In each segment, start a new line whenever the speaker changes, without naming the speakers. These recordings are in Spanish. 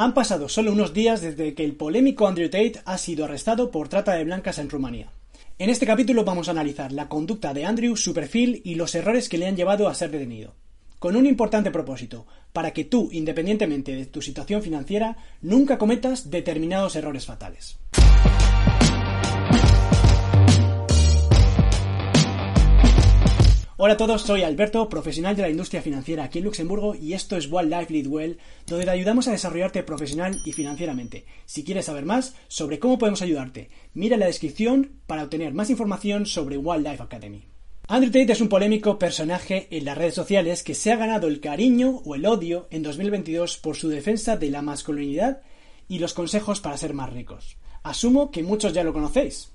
Han pasado solo unos días desde que el polémico Andrew Tate ha sido arrestado por trata de blancas en Rumanía. En este capítulo vamos a analizar la conducta de Andrew, su perfil y los errores que le han llevado a ser detenido. Con un importante propósito, para que tú, independientemente de tu situación financiera, nunca cometas determinados errores fatales. Hola a todos, soy Alberto, profesional de la industria financiera aquí en Luxemburgo y esto es One Life Lead Well, donde te ayudamos a desarrollarte profesional y financieramente. Si quieres saber más sobre cómo podemos ayudarte, mira la descripción para obtener más información sobre One Life Academy. Andrew Tate es un polémico personaje en las redes sociales que se ha ganado el cariño o el odio en 2022 por su defensa de la masculinidad y los consejos para ser más ricos. Asumo que muchos ya lo conocéis.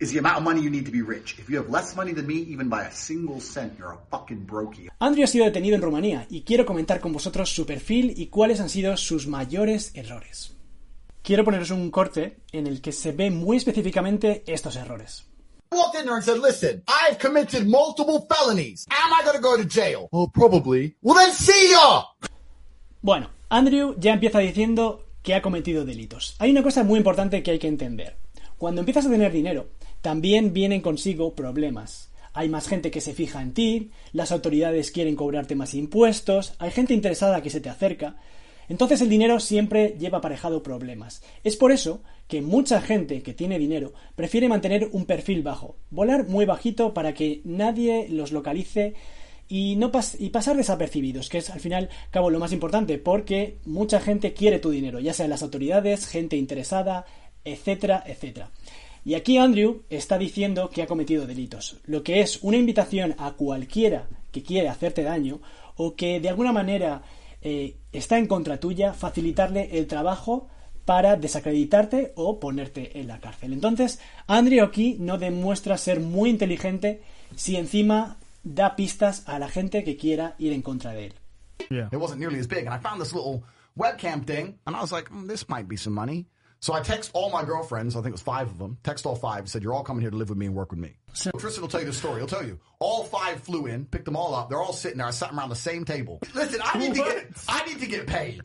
Is the amount of money you need to be rich. If you have less money than me, even by a single cent, you're a fucking brokey.
Andrew ha sido detenido en Rumanía y quiero comentar con vosotros su perfil y cuáles han sido sus mayores errores. Quiero poneros un corte en el que se ve muy específicamente estos errores.
I walked in there and said, listen, I've committed multiple felonies. Am I going to go to jail? Oh, probably. Well, then see ya!
Bueno, Andrew ya empieza diciendo que ha cometido delitos. Hay una cosa muy importante que hay que entender. Cuando empiezas a tener dinero, también vienen consigo problemas. Hay más gente que se fija en ti, las autoridades quieren cobrarte más impuestos, hay gente interesada que se te acerca. Entonces el dinero siempre lleva aparejado problemas. Es por eso que mucha gente que tiene dinero prefiere mantener un perfil bajo, volar muy bajito para que nadie los localice y, no pasar desapercibidos, que es al final cabo lo más importante, porque mucha gente quiere tu dinero, ya sean las autoridades, gente interesada, etcétera, etcétera. Y aquí Andrew está diciendo que ha cometido delitos, lo que es una invitación a cualquiera que quiere hacerte daño o que de alguna manera eh, está en contra tuya, facilitarle el trabajo para desacreditarte o ponerte en la cárcel. Entonces, Andrew aquí no demuestra ser muy inteligente si encima da pistas a la gente que quiera ir en contra de él.
It wasn't nearly as big. And I found this little webcam thing, and I was like, mm, this might be some money. So I text all my girlfriends, I think it was five of them, text all five, said, you're all coming here to live with me and work with me. So, Tristan will tell you the story. He'll tell you. All five flew in, picked them all up. They're all sitting there. I sat them around the same table. Listen, I need to get, I need to get paid,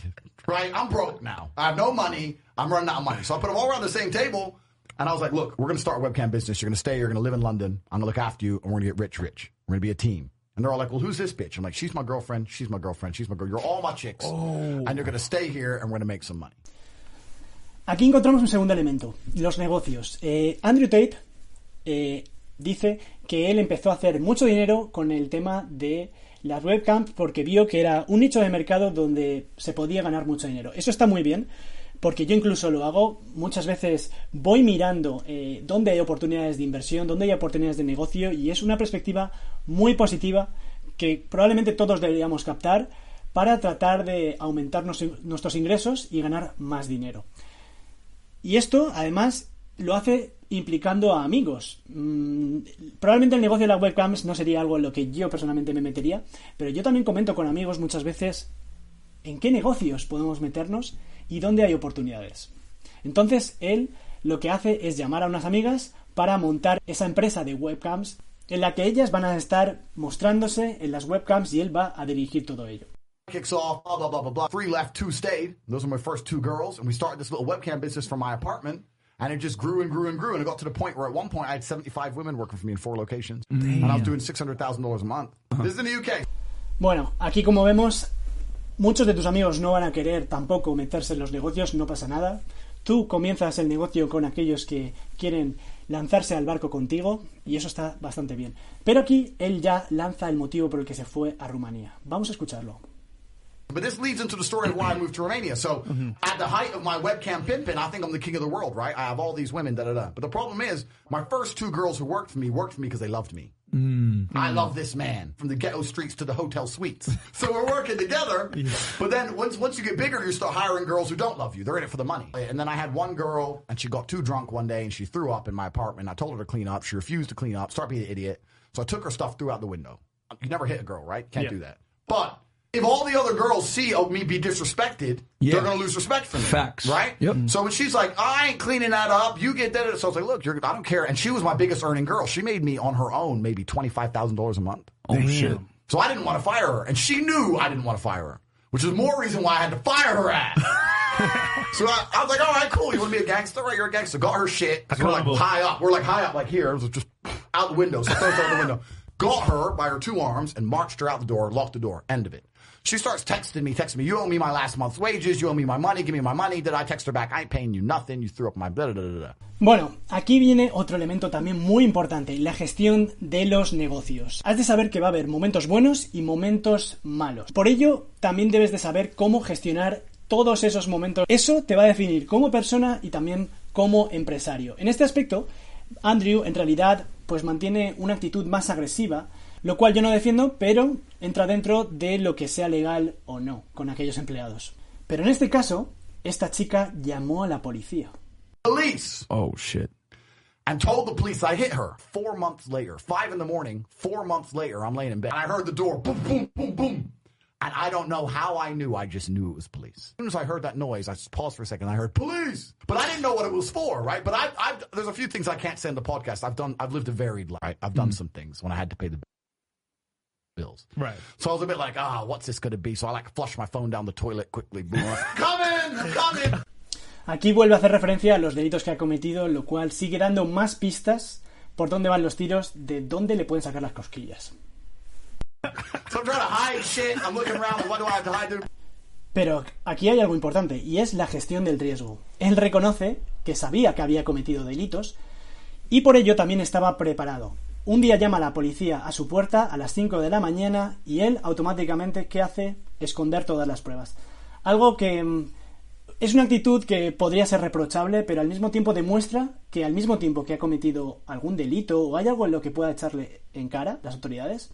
right? I'm broke now. I have no money. I'm running out of money. So I put them all around the same table. And I was like, look, we're going to start a webcam business. You're going to stay. You're going to live in London. I'm going to look after you and we're going to get rich, rich. We're going to be a team. And they're all like, well, who's this bitch? I'm like, she's my girlfriend. She's my girlfriend. She's my girl. You're all my chicks. Oh. And you're going to stay here and we're going to make some money.
Aquí encontramos un segundo elemento, los negocios. Eh, Andrew Tate eh, dice que él empezó a hacer mucho dinero con el tema de las webcams porque vio que era un nicho de mercado donde se podía ganar mucho dinero. Eso está muy bien, porque yo incluso lo hago. Muchas veces voy mirando eh, dónde hay oportunidades de inversión, dónde hay oportunidades de negocio y es una perspectiva muy positiva que probablemente todos deberíamos captar para tratar de aumentar nuestros ingresos y ganar más dinero. Y esto, además, lo hace implicando a amigos. Mm, probablemente el negocio de las webcams no sería algo en lo que yo personalmente me metería, pero yo también comento con amigos muchas veces en qué negocios podemos meternos y dónde hay oportunidades. Entonces, él lo que hace es llamar a unas amigas para montar esa empresa de webcams en la que ellas van a estar mostrándose en las webcams y él va a dirigir todo ello.
Kicks off, blah, blah, blah, blah, blah. Three left, two stayed. Those are my first two girls. And we started this little webcam business from my apartment. And it just grew and grew and grew. And it got to the point where at one point I had 75 women working for me in four locations. And I was doing $600,000 a month. This is in the UK.
Bueno, aquí como vemos, muchos de tus amigos no van a querer tampoco meterse en los negocios, no pasa nada. Tú comienzas el negocio con aquellos que quieren lanzarse al barco contigo y eso está bastante bien. Pero aquí él ya lanza el motivo por el que se fue a Rumanía. Vamos a escucharlo.
But this leads into the story of why I moved to Romania. So mm-hmm. at the height of my webcam pimping, I think I'm the king of the world, right? I have all these women, da da da. But the problem is, my first two girls who worked for me worked for me because they loved me. Mm-hmm. I love this man from the ghetto streets to the hotel suites. So we're working together. But then once once you get bigger, you start hiring girls who don't love you. They're in it for the money. And then I had one girl, and she got too drunk one day, and she threw up in my apartment. I told her to clean up. She refused to clean up. Start being an idiot. So I took her stuff, threw out the window. You never hit a girl, right? Can't
Yeah.
do that. But if all the other girls see oh, me be disrespected,
Yeah.
they're going to lose respect for me.
Facts.
Right?
Yep.
So when she's like, I ain't cleaning that up, you get that. So I was like, look, you're, I don't care. And she was my biggest earning girl. She made me on her own maybe $25,000 a month.
Oh shit.
So I didn't want to fire her. And she knew I didn't want to fire her, which is more reason why I had to fire her ass. so I, I was like, all right, cool. You want to be a gangster? Right, you're a gangster. Got her shit. 'Cause we're like high up. We're like high up, like here. It was just out the window. So I throws out the window. Got her by her two arms and marched her out the door, locked the door. End of it. She starts texting me, texting me, you owe me my last month's wages, you owe me my money, give me my money. Did I text her back? I ain't paying you nothing. You threw up my blah, blah, blah.
Bueno, aquí viene otro elemento también muy importante, la gestión de los negocios. Has de saber que va a haber momentos buenos y momentos malos. Por ello, también debes de saber cómo gestionar todos esos momentos. Eso te va a definir como persona y también como empresario. En este aspecto, Andrew en realidad pues mantiene una actitud más agresiva, lo cual yo no defiendo, pero entra dentro de lo que sea legal o no con aquellos empleados. Pero en este caso, esta chica llamó a la policía.
Police!
Oh shit.
and told the police I hit her. Four months later, five in the morning, four months later, I'm laying in bed. And I heard the door boom, boom, boom, boom. And I don't know how I knew. I just knew it was police. As soon as I heard that noise, I just paused for a second. I heard police, but I didn't know what it was for, right? But I, I've, there's a few things I can't say in the podcast. I've done, I've lived a varied life. Right? I've done some things when I had to pay the bills.
Right.
So I was a bit like, ah, what's this going to be? So I like flushed my phone down the toilet quickly. Coming, coming.
Aquí vuelve a hacer referencia a los delitos que ha cometido, lo cual sigue dando más pistas por dónde van los tiros, de dónde le pueden sacar las cosquillas. Pero aquí hay algo importante, y es la gestión del riesgo. Él reconoce que sabía que había cometido delitos, y por ello también estaba preparado. Un día llama a la policía a su puerta a las 5 de la mañana y él automáticamente, ¿qué hace? Esconder todas las pruebas. Algo que mm, es una actitud que podría ser reprochable, pero al mismo tiempo demuestra que al mismo tiempo que ha cometido algún delito o hay algo en lo que pueda echarle en cara las autoridades,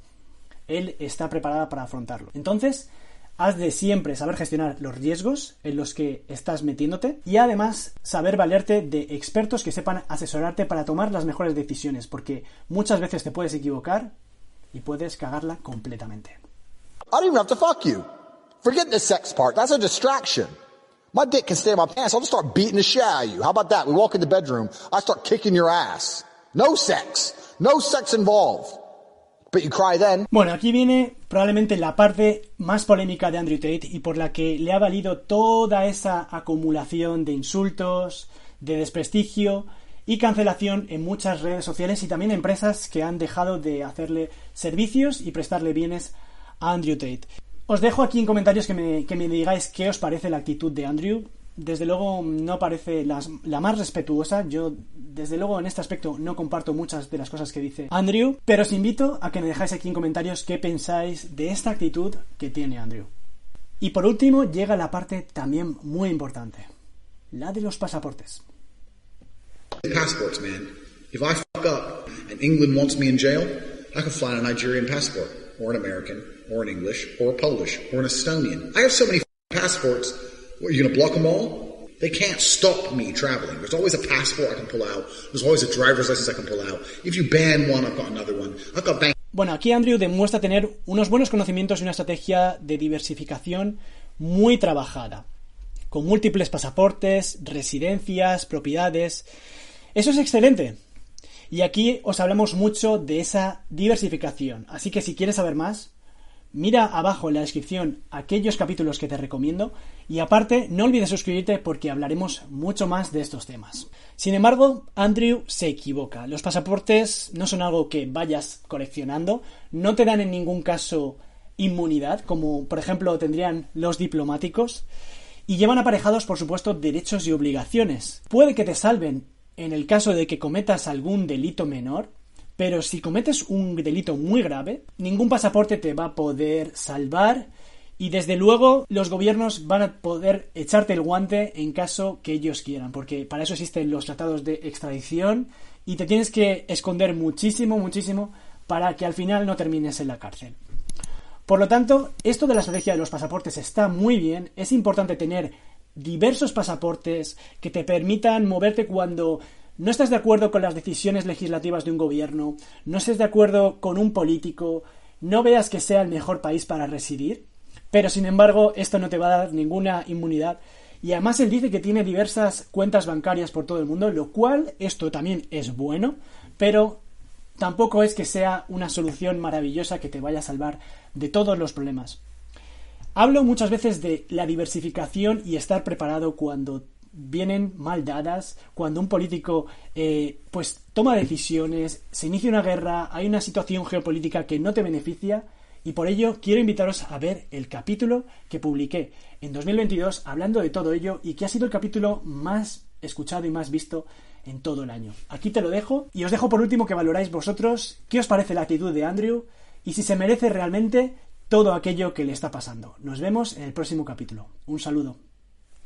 él está preparada para afrontarlo. Entonces, has de siempre saber gestionar los riesgos en los que estás metiéndote y además saber valerte de expertos que sepan asesorarte para tomar las mejores decisiones, porque muchas veces te puedes equivocar y puedes cagarla completamente.
I don't even have to fuck you. Forget the sex part. That's a distraction. My dick can stay in my pants. I'll just start beating the shit out of you. How about that? We walk in the bedroom. I start kicking your ass. No sex. No sex involved. But you cry then.
Bueno, aquí viene probablemente la parte más polémica de Andrew Tate y por la que le ha valido toda esa acumulación de insultos, de desprestigio y cancelación en muchas redes sociales y también empresas que han dejado de hacerle servicios y prestarle bienes a Andrew Tate. Os dejo aquí en comentarios que me, que me digáis qué os parece la actitud de Andrew. Desde luego no parece las- la más respetuosa. Yo, desde luego, en este aspecto no comparto muchas de las cosas que dice Andrew. Pero os invito a que me dejáis aquí en comentarios qué pensáis de esta actitud que tiene Andrew. Y por último, llega la parte también muy importante. La de los pasaportes.
Passports, man. If I fuck up and England wants me in jail, I can fly on a Nigerian passport, or an American, or an English, or a Polish, or an Estonian. I have so many passports. What, are you gonna block them all? They can't stop me traveling. There's always a passport I can pull out. There's always a driver's license I can pull out. If you ban one, I've got another one. I've got bank
Bueno, aquí Andrew demuestra tener unos buenos conocimientos y una estrategia de diversificación muy trabajada, con múltiples pasaportes, residencias, propiedades. Eso es excelente. Y aquí os hablamos mucho de esa diversificación. Así que si quieres saber más, mira abajo en la descripción aquellos capítulos que te recomiendo y aparte no olvides suscribirte porque hablaremos mucho más de estos temas. Sin embargo, Andrew se equivoca. Los pasaportes no son algo que vayas coleccionando, no te dan en ningún caso inmunidad, como por ejemplo tendrían los diplomáticos, y llevan aparejados, por supuesto, derechos y obligaciones. Puede que te salven en el caso de que cometas algún delito menor, pero si cometes un delito muy grave, ningún pasaporte te va a poder salvar y desde luego los gobiernos van a poder echarte el guante en caso que ellos quieran, porque para eso existen los tratados de extradición y te tienes que esconder muchísimo, muchísimo para que al final no termines en la cárcel. Por lo tanto, esto de la estrategia de los pasaportes está muy bien, es importante tener diversos pasaportes que te permitan moverte cuando no estás de acuerdo con las decisiones legislativas de un gobierno, no estés de acuerdo con un político, no veas que sea el mejor país para residir, pero sin embargo esto no te va a dar ninguna inmunidad. Y además él dice que tiene diversas cuentas bancarias por todo el mundo, lo cual esto también es bueno, pero tampoco es que sea una solución maravillosa que te vaya a salvar de todos los problemas. Hablo muchas veces de la diversificación y estar preparado cuando vienen mal dadas, cuando un político eh, pues toma decisiones, se inicia una guerra, hay una situación geopolítica que no te beneficia y por ello quiero invitaros a ver el capítulo que publiqué en 2022 hablando de todo ello y que ha sido el capítulo más escuchado y más visto en todo el año. Aquí te lo dejo y os dejo por último que valoráis vosotros qué os parece la actitud de Andrew y si se merece realmente todo aquello que le está pasando. Nos vemos en el próximo capítulo. Un saludo.